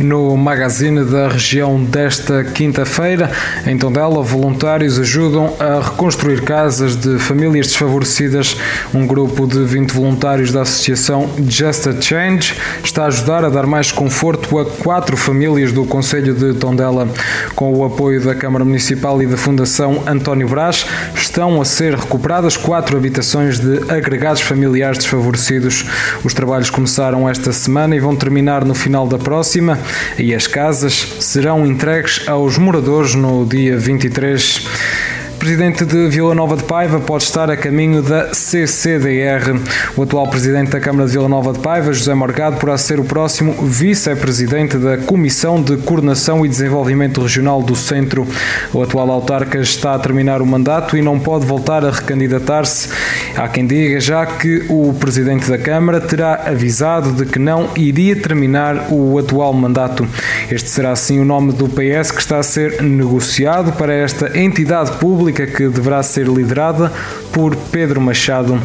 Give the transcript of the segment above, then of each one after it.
No magazine da região desta quinta-feira, em Tondela, voluntários ajudam a reconstruir casas de famílias desfavorecidas. Um grupo de 20 voluntários da associação Just a Change está a ajudar a dar mais conforto a quatro famílias do Conselho de Tondela. Com o apoio da Câmara Municipal e da Fundação António Brás, estão a ser recuperadas quatro habitações de agregados familiares desfavorecidos. Os trabalhos começaram esta semana e vão terminar no final da próxima e as casas serão entregues aos moradores no dia 23 presidente de Vila Nova de Paiva pode estar a caminho da CCDR. O atual presidente da Câmara de Vila Nova de Paiva, José Morgado, poderá ser o próximo vice-presidente da Comissão de Coordenação e Desenvolvimento Regional do Centro. O atual autarca está a terminar o mandato e não pode voltar a recandidatar-se. Há quem diga já que o presidente da Câmara terá avisado de que não iria terminar o atual mandato. Este será assim o nome do PS que está a ser negociado para esta entidade pública Pública que deverá ser liderada por Pedro Machado.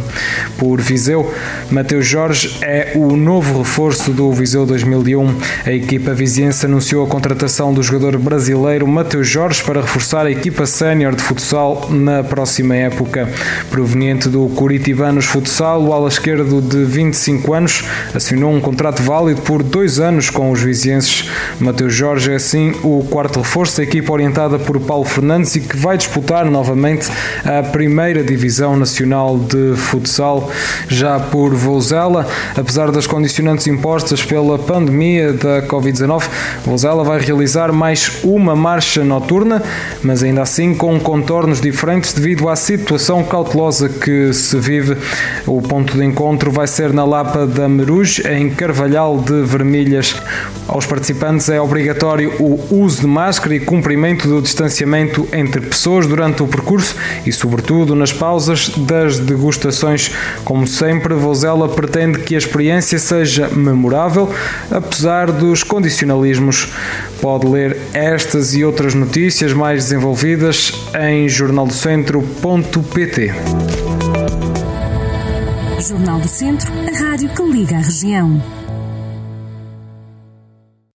Por Viseu, Mateus Jorge é o novo reforço do Viseu 2001. A equipa viziense anunciou a contratação do jogador brasileiro Mateus Jorge para reforçar a equipa sénior de futsal na próxima época. Proveniente do Curitibanos Futsal, o ala esquerdo de 25 anos assinou um contrato válido por dois anos com os vizienses. Mateus Jorge é assim o quarto reforço da equipa orientada por Paulo Fernandes e que vai disputar novamente a primeira divisão nacional de futsal já por Vouzela. Apesar das condicionantes impostas pela pandemia da Covid-19, Vouzela vai realizar mais uma marcha noturna, mas ainda assim com contornos diferentes devido à situação cautelosa que se vive. O ponto de encontro vai ser na Lapa da Meruj, em Carvalhal de Vermelhas. Aos participantes é obrigatório o uso de máscara e cumprimento do distanciamento entre pessoas durante o percurso e, sobretudo, nas das degustações. Como sempre, Vozela pretende que a experiência seja memorável, apesar dos condicionalismos. Pode ler estas e outras notícias mais desenvolvidas em jornaldocentro.pt. Jornal do Centro, a rádio que liga a região.